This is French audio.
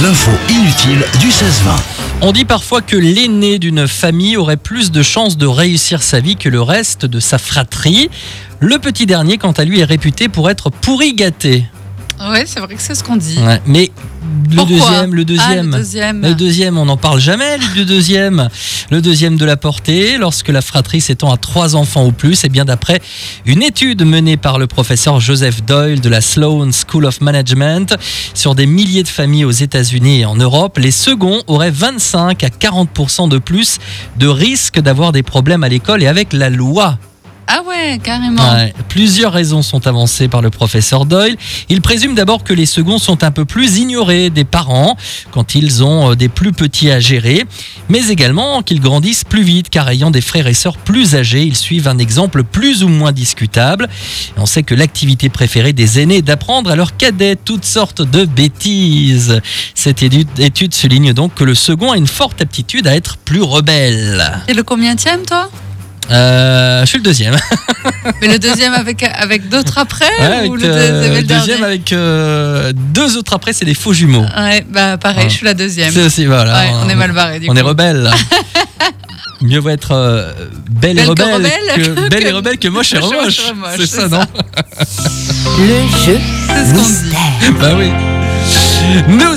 L'info inutile du 16-20. On dit parfois que l'aîné d'une famille aurait plus de chances de réussir sa vie que le reste de sa fratrie. Le petit dernier, quant à lui, est réputé pour être pourri gâté. Ouais, c'est vrai que c'est ce qu'on dit. Ouais, mais le deuxième, le Ah, deuxième. le deuxième. Le deuxième, on n'en parle jamais du deuxième. Le deuxième de la portée, lorsque la fratrie s'étend à trois enfants ou plus, et bien d'après une étude menée par le professeur Joseph Doyle de la Sloan School of Management sur des milliers de familles aux États-Unis et en Europe, les seconds auraient 25 à 40% de plus de risque d'avoir des problèmes à l'école et avec la loi. Ah ouais, carrément. Ouais, plusieurs raisons sont avancées par le professeur Doyle. Il présume d'abord que les seconds sont un peu plus ignorés des parents quand ils ont euh, des plus petits à gérer, mais également qu'ils grandissent plus vite car ayant des frères et sœurs plus âgés, ils suivent un exemple plus ou moins discutable. Et on sait que l'activité préférée des aînés est d'apprendre à leurs cadets toutes sortes de bêtises. Cette étude souligne donc que le second a une forte aptitude à être plus rebelle. Et le combienième, toi? Euh, je suis le deuxième. Mais le deuxième avec, avec d'autres après Ouais, ou avec, le euh, deuxième et le deuxième avec euh, deux autres après, c'est des faux jumeaux. Ouais, bah pareil, Ouais. je suis la deuxième. C'est aussi, voilà. Ouais, on est mal barré du On coup. est rebelle. Mieux vaut être euh, belle, et Belle que rebelle rebelle que, que- belle et rebelle que moche et moche et remoche. c'est ça, ça. non Le jeu C'est ce qu'on dit. Bah oui. Nous